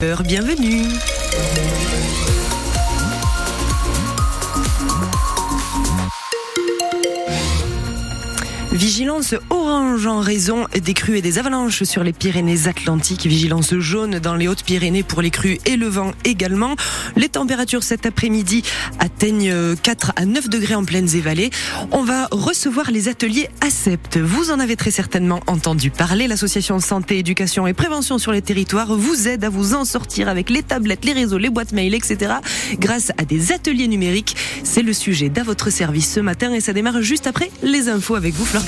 Bienvenue. Vigilance orange en raison des crues et des avalanches sur les Pyrénées-Atlantiques. Vigilance jaune dans les Hautes-Pyrénées pour les crues et le vent également. Les températures cet après-midi atteignent 4 à 9 degrés en plaines et vallées. On va recevoir les ateliers ACEPT. Vous en avez très certainement entendu parler. L'association Santé, Éducation et Prévention sur les territoires vous aide à vous en sortir avec les tablettes, les réseaux, les boîtes mail, etc. grâce à des ateliers numériques. C'est le sujet d'à votre service ce matin et ça démarre juste après les infos avec vous, Fleur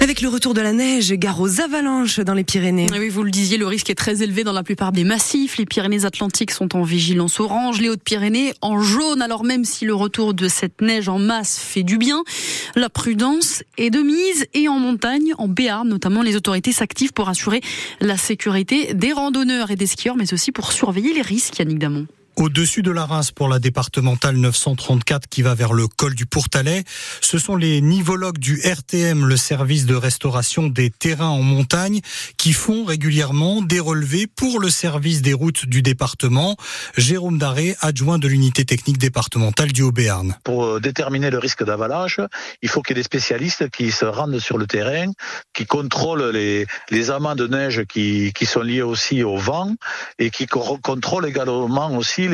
Avec le retour de la neige, gare aux avalanches dans les Pyrénées. Oui, vous le disiez, le risque est très élevé dans la plupart des massifs. Les Pyrénées-Atlantiques sont en vigilance orange, les Hautes-Pyrénées en jaune. Alors même si le retour de cette neige en masse fait du bien, la prudence est de mise. Et en montagne, en Béarn notamment, les autorités s'activent pour assurer la sécurité des randonneurs et des skieurs, mais aussi pour surveiller les risques, Yannick Damon. Au-dessus de la Reims pour la départementale 934 qui va vers le col du Pourtalais, ce sont les nivologues du RTM, le service de restauration des terrains en montagne, qui font régulièrement des relevés pour le service des routes du département. Jérôme Daré, adjoint de l'unité technique départementale du Haut-Béarn. Pour euh, déterminer le risque d'avalanche, il faut qu'il y ait des spécialistes qui se rendent sur le terrain, qui contrôlent les, les amas de neige qui, qui sont liés aussi au vent et qui contrôlent également aussi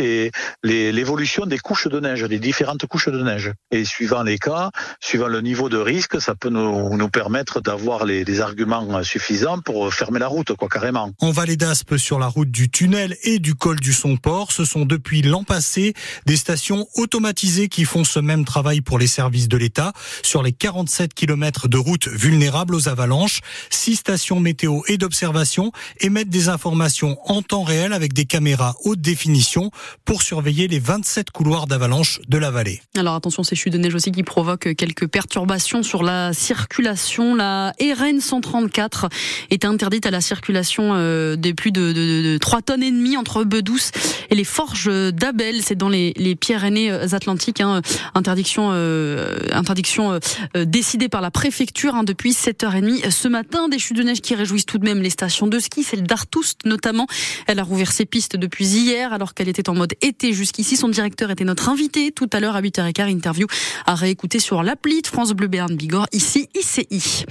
l'évolution des couches de neige, des différentes couches de neige. Et suivant les cas, suivant le niveau de risque, ça peut nous, nous permettre d'avoir les, les, arguments suffisants pour fermer la route, quoi, carrément. En vallée d'Aspe, sur la route du tunnel et du col du Somport, ce sont depuis l'an passé des stations automatisées qui font ce même travail pour les services de l'État. Sur les 47 km de routes vulnérables aux avalanches, six stations météo et d'observation émettent des informations en temps réel avec des caméras haute définition pour surveiller les 27 couloirs d'avalanche de la vallée. Alors attention, ces chutes de neige aussi qui provoquent quelques perturbations sur la circulation. La RN 134 est interdite à la circulation euh, des plus de, de, de 3 tonnes et demie entre Bedouce et les forges d'Abel. C'est dans les, les Pyrénées-Atlantiques. Hein. Interdiction, euh, interdiction euh, décidée par la préfecture hein, depuis 7h30 ce matin. Des chutes de neige qui réjouissent tout de même les stations de ski, celle d'Artoust notamment. Elle a rouvert ses pistes depuis hier alors qu'elle était en mode été jusqu'ici. Son directeur était notre invité tout à l'heure à 8h15. Interview à réécouter sur l'appli de France Bleu Béarn Bigorre, ici ICI.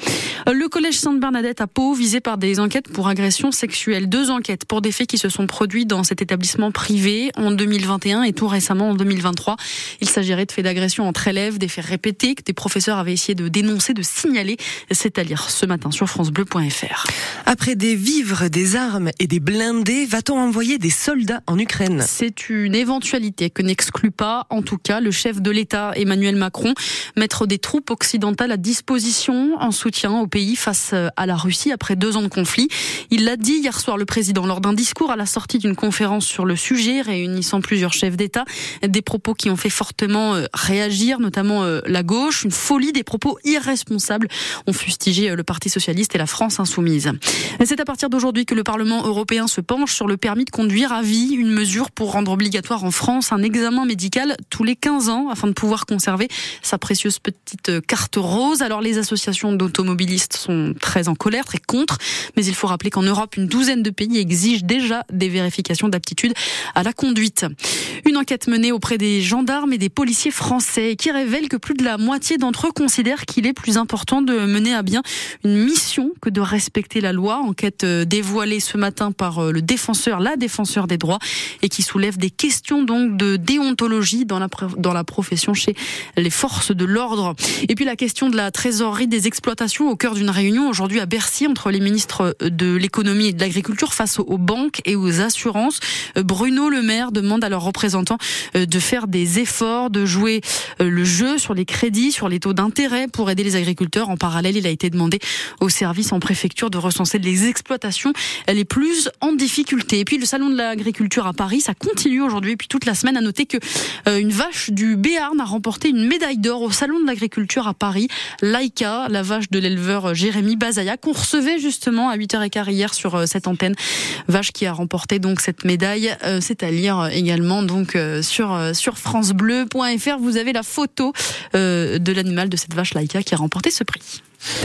Le collège Sainte-Bernadette à Pau, visé par des enquêtes pour agression sexuelle. Deux enquêtes pour des faits qui se sont produits dans cet établissement privé en 2021 et tout récemment en 2023. Il s'agirait de faits d'agression entre élèves, des faits répétés que des professeurs avaient essayé de dénoncer, de signaler. C'est à lire ce matin sur francebleu.fr. Après des vivres, des armes et des blindés, va-t-on envoyer des soldats en Ukraine? C'est une éventualité que n'exclut pas, en tout cas, le chef de l'État Emmanuel Macron, mettre des troupes occidentales à disposition en soutien au pays face à la Russie après deux ans de conflit. Il l'a dit hier soir, le président, lors d'un discours à la sortie d'une conférence sur le sujet réunissant plusieurs chefs d'État. Des propos qui ont fait fortement euh, réagir, notamment euh, la gauche. Une folie des propos irresponsables ont fustigé euh, le Parti socialiste et la France insoumise. C'est à partir d'aujourd'hui que le Parlement européen se penche sur le permis de conduire à vie, une mesure pour rendre obligatoire en France un examen médical tous les 15 ans afin de pouvoir conserver sa précieuse petite carte rose. Alors les associations d'automobilistes sont très en colère, très contre, mais il faut rappeler qu'en Europe, une douzaine de pays exigent déjà des vérifications d'aptitude à la conduite. Une enquête menée auprès des gendarmes et des policiers français qui révèle que plus de la moitié d'entre eux considèrent qu'il est plus important de mener à bien une mission que de respecter la loi. Enquête euh, dévoilée ce matin par euh, le défenseur, la défenseur des droits et qui soulève des questions donc de déontologie dans la, dans la profession chez les forces de l'ordre. Et puis la question de la trésorerie des exploitations au cœur d'une réunion aujourd'hui à Bercy entre les ministres de l'économie et de l'agriculture face aux banques et aux assurances. Euh, Bruno Le Maire demande à leurs représentants euh, de faire des efforts, de jouer euh, le jeu sur les crédits, sur les taux d'intérêt pour aider les agriculteurs. En parallèle, il a été demandé aux services en préfecture de recenser les exploitations les plus en difficulté. Et puis le salon de l'agriculture à Paris, ça continue aujourd'hui et puis toute la semaine. À noter que une vache du Béarn a remporté une médaille d'or au salon de l'agriculture à Paris. Laïka, la vache de l'éleveur Jérémy Bazaya, qu'on recevait justement à 8h15 hier sur cette antenne. Vache qui a remporté donc cette médaille. C'est à lire également donc sur sur francebleu.fr. Vous avez la photo de l'animal de cette vache Laïka qui a remporté ce prix.